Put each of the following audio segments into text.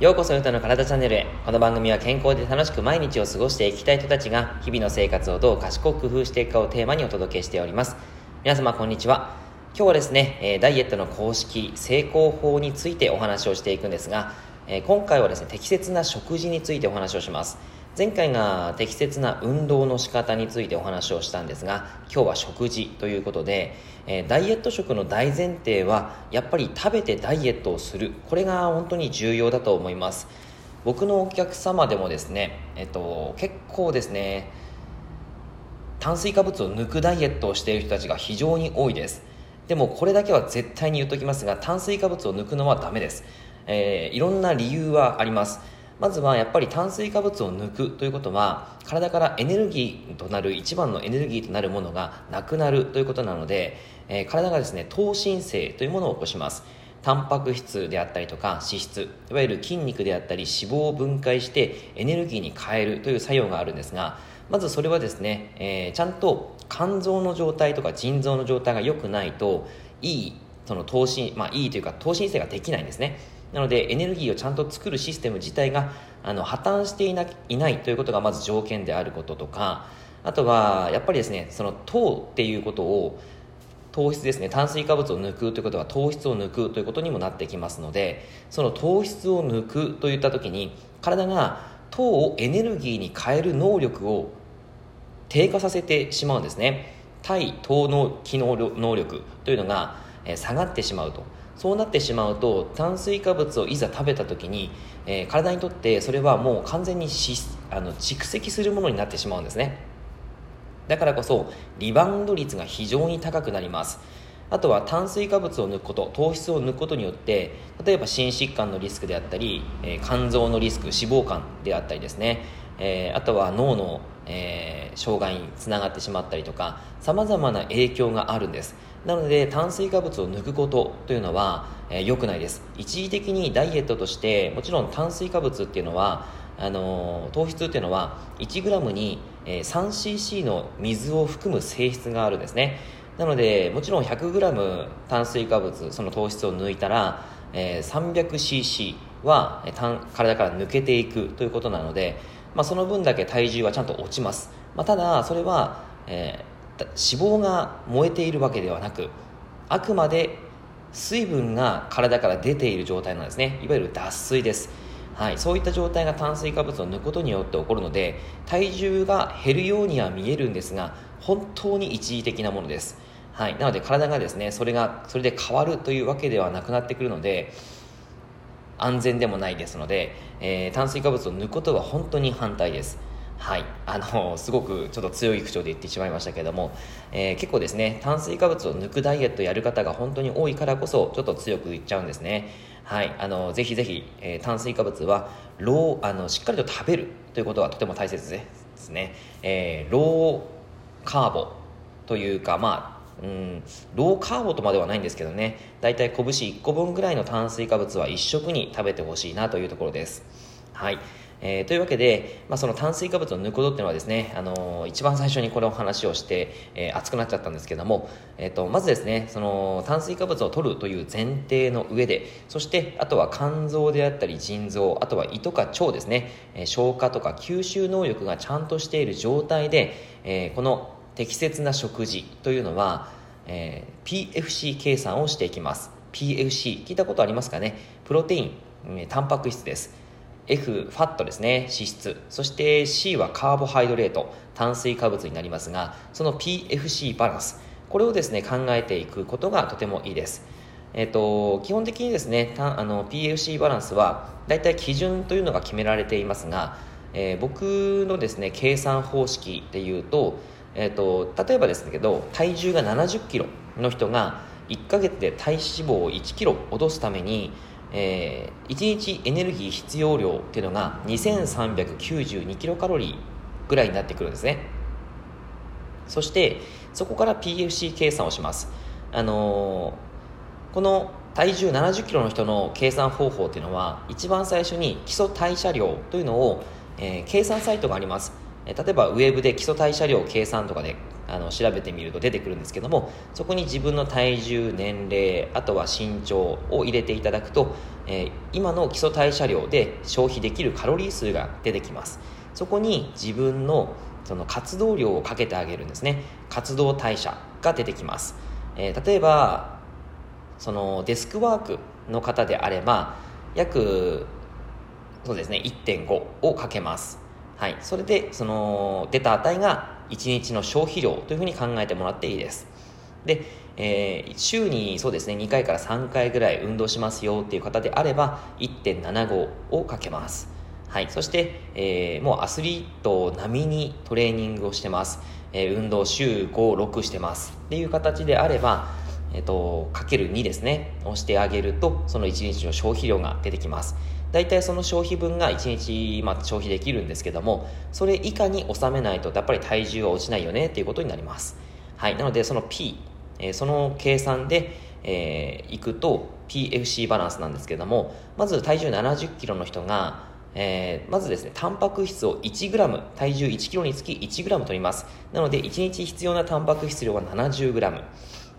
ようこそ歌の体チャンネルへ。この番組は健康で楽しく毎日を過ごしていきたい人たちが日々の生活をどう賢く工夫していくかをテーマにお届けしております。皆様こんにちは。今日はですね、えダイエットの公式成功法についてお話をしていくんですが、え今回はですね適切な食事についてお話をします。前回が適切な運動の仕方についてお話をしたんですが今日は食事ということで、えー、ダイエット食の大前提はやっぱり食べてダイエットをする。これが本当に重要だと思います。僕のお客様でもですね、えっと、結構ですね炭水化物を抜くダイエットをしている人たちが非常に多いです。でもこれだけは絶対に言っときますが炭水化物を抜くのはダメです、えー、いろんな理由はあります。まずはやっぱり炭水化物を抜くということは体からエネルギーとなる一番のエネルギーとなるものがなくなるということなので、えー、体がですね糖心性というものを起こします。タンパク質であったりとか脂質いわゆる筋肉であったり脂肪を分解してエネルギーに変えるという作用があるんですがまずそれはですね、えー、ちゃんと肝臓の状態とか腎臓の状態が良くないといいその糖心まあいいというか糖心性ができないんですね。なのでエネルギーをちゃんと作るシステム自体があの破綻していないないということがまず条件であることとかあとはやっぱりですねその糖っていうことを糖質ですね炭水化物を抜くということは糖質を抜くということにもなってきますのでその糖質を抜くといった時に体が糖をエネルギーに変える能力を低下させてしまうんですね。対糖の機能能力というのが下がってしまうと。そうなってしまうと炭水化物をいざ食べた時に、えー、体にとってそれはもう完全にしあの蓄積するものになってしまうんですね。だからこそリバウンド率が非常に高くなります。あとは炭水化物を抜くこと糖質を抜くことによって例えば心疾患のリスクであったり、えー、肝臓のリスク脂肪肝であったりですね、えー、あとは脳の、えー、障害につながってしまったりとかさまざまな影響があるんです。なので炭水化物を抜くことというのは良、えー、くないです。一時的にダイエットとしてもちろん炭水化物っていうのはあの糖質っていうのは 1g に 3cc の水を含む性質があるんですね。なのでもちろん 100g 炭水化物その糖質を抜いたら、えー、300cc は体から抜けていくということなので、まあ、その分だけ体重はちゃんと落ちます、まあ、ただそれは、えー脂肪が燃えているわけではなくあくまで水分が体から出ている状態なんですね。いわゆる脱水です。はい、そういった状態が炭水化物を抜くことによって起こるので体重が減るようには見えるんですが本当に一時的なものです、はい、なので体がですねそれがそれで変わるというわけではなくなってくるので安全でもないですので、えー、炭水化物を抜くことは本当に反対です。はい。あのすごくちょっと強い口調で言ってしまいましたけれども、えー、結構ですね炭水化物を抜くダイエットやる方が本当に多いからこそちょっと強く言っちゃうんですね。はい。あのぜひぜひ、えー、炭水化物はローあのしっかりと食べるということがとても大切ですね、えー、ローカーボというかまあうん。ローカーボとまではないんですけどね。だいたい拳1個分ぐらいの炭水化物は1食に食べてほしいなというところです。はい。えー、というわけで、まあ、その炭水化物を抜くことっていうのはですね、あのー、一番最初にこの話をして、えー、熱くなっちゃったんですけども、えーと、まずですねその炭水化物を取るという前提の上でそしてあとは肝臓であったり腎臓あとは胃とか腸ですね、えー、消化とか吸収能力がちゃんとしている状態で、えー、この適切な食事というのは、えー、PFC 計算をしていきます。PFC 聞いたことありますかね？プロテイン、えー、タンパク質です。F ファットですね。脂質。そして C はカーボハイドレート。炭水化物になりますがその PFC バランス。これをですね考えていくことがとてもいいです。えっ、と基本的にですねあの PFC バランスはだいたい基準というのが決められていますが、えー、僕のですね計算方式でいうと,、えーと、例えばですけど体重が7 0キロの人が1ヶ月で体脂肪を1キロ落とすためにえー、1日エネルギー必要量っていうのが2392キロカロリーぐらいになってくるんですね。そしてそこから PFC 計算をします。あのー、この体重7 0キロの人の計算方法っていうのは一番最初に基礎代謝量というのを、えー、計算サイトがあります。例えばウェブで基礎代謝量計算とかであの調べてみると出てくるんですけどもそこに自分の体重年齢あとは身長を入れていただくと、えー、今の基礎代謝量で消費できるカロリー数が出てきます。そこに自分のその活動量をかけてあげるんですね。活動代謝が出てきます、えー、例えばそのデスクワークの方であれば約そうですね1.5をかけます。はい。それでその出た値が1日の消費量というふうに考えてもらっていいです。で、えー、週にそうですね2回から3回ぐらい運動しますよっていう方であれば1.75をかけます。はい、そして、えー、もうアスリート並みにトレーニングをしてます、えー、運動週5、6してます。っていう形であれば、えーと、かける2ですね押してあげるとその1日の消費量が出てきます大体その消費分が1日、まあ、消費できるんですけどもそれ以下に収めないとやっぱり体重は落ちないよねっていうことになりますはいなのでその P、えー、その計算でえー、いくと PFC バランスなんですけどもまず体重7 0キロの人がえー、まずですね、タンパク質を 1g、体重 1kg につき 1g 取ります。なので、1日必要なタンパク質量は 70g。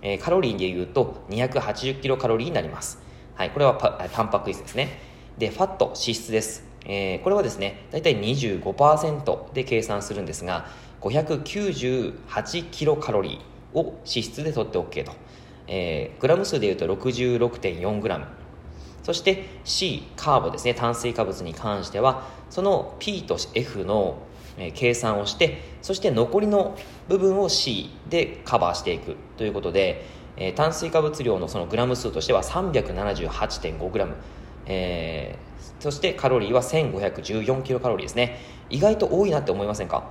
えー、カロリーで言うと280キロカロリーになります。はい、これはタンパク質ですね。で、ファット、脂質です。えー、これはですね、だいたい25%で計算するんですが、598キロカロリーを脂質で取って OK と。えー、グラム数で言うと66.4グラム。そして C カーボですね炭水化物に関してはその P と F の計算をしてそして残りの部分を C でカバーしていくということで、え、炭水化物量のそのグラム数としては378.5グラム、えー、そしてカロリーは1514キロカロリーですね。意外と多いなって思いませんか？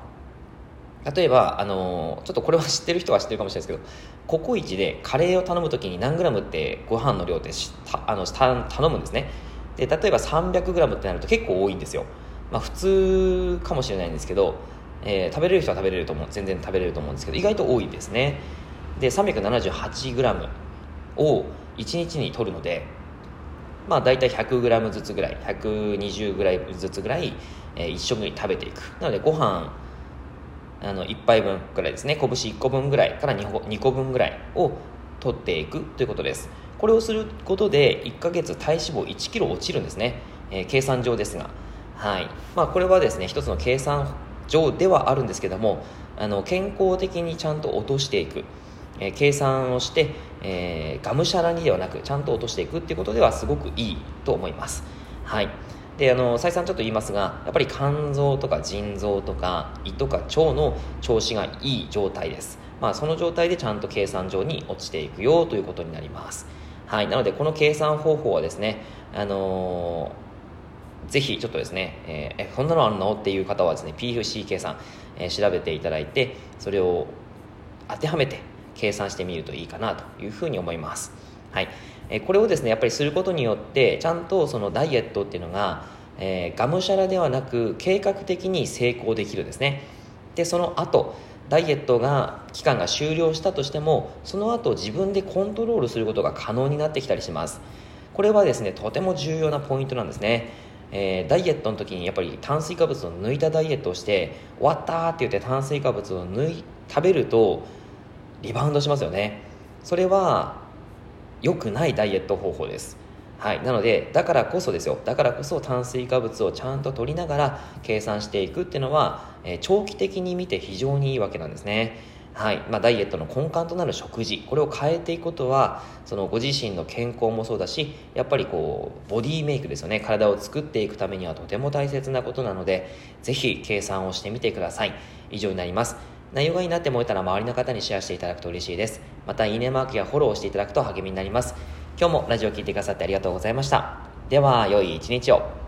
例えば、あのちょっとこれは知ってる人は知ってるかもしれないですけどココイチでカレーを頼む時に何グラムってご飯の量ってあの頼むんですね。で例えば300グラムってなると結構多いんですよ、まあ、普通かもしれないんですけど、えー、食べれる人は食べれると思う全然食べれると思うんですけど意外と多いですね。で378グラムを1日に取るのでまあ大体100グラムずつぐらい120グラムずつぐらい、えー、一緒に食べていく。なのでご飯あの1杯分ぐらいですね。拳1個分ぐらいから 2, 2個分ぐらいを取っていくということです。これをすることで1ヶ月体脂肪1キロ落ちるんですね、えー、計算上ですが。はい。まあ、これはですね一つの計算上ではあるんですけどもあの健康的にちゃんと落としていく、えー、計算をして、えー、がむしゃらにではなくちゃんと落としていくっていうことではすごくいいと思います。はい。であの再三ちょっと言いますがやっぱり肝臓とか腎臓とか胃とか腸の調子がいい状態です、まあ、その状態でちゃんと計算上に落ちていくよということになります。はい。なのでこの計算方法はですねあの、ぜひちょっとですね、えー、こんなのあるのっていう方はですね PFC 計算、えー、調べていただいてそれを当てはめて計算してみるといいかなというふうに思います。はい。えこれをですねやっぱりすることによってちゃんとそのダイエットっていうのが、えー、がむしゃらではなく計画的に成功できるですね。でその後ダイエットが期間が終了したとしてもその後自分でコントロールすることが可能になってきたりします。これはですねとても重要なポイントなんですね。えー、ダイエットの時にやっぱり炭水化物を抜いたダイエットをして終わったって言って炭水化物を抜い食べるとリバウンドしますよね。それは良くないダイエット方法です。はい、なのでだからこそですよ。だからこそ炭水化物をちゃんと取りながら計算していくっていうのは、えー、長期的に見て非常にいいわけなんですね。はいまあ、ダイエットの根幹となる食事これを変えていくことはそのご自身の健康もそうだしやっぱりこうボディメイクですよね体を作っていくためにはとても大切なことなのでぜひ計算をしてみてください以上になります内容がいいなって思えたら周りの方にシェアしていただくと嬉しいです。また、いいねマークやフォローしていただくと励みになります。今日もラジオを聴いてくださってありがとうございました。では、良い一日を。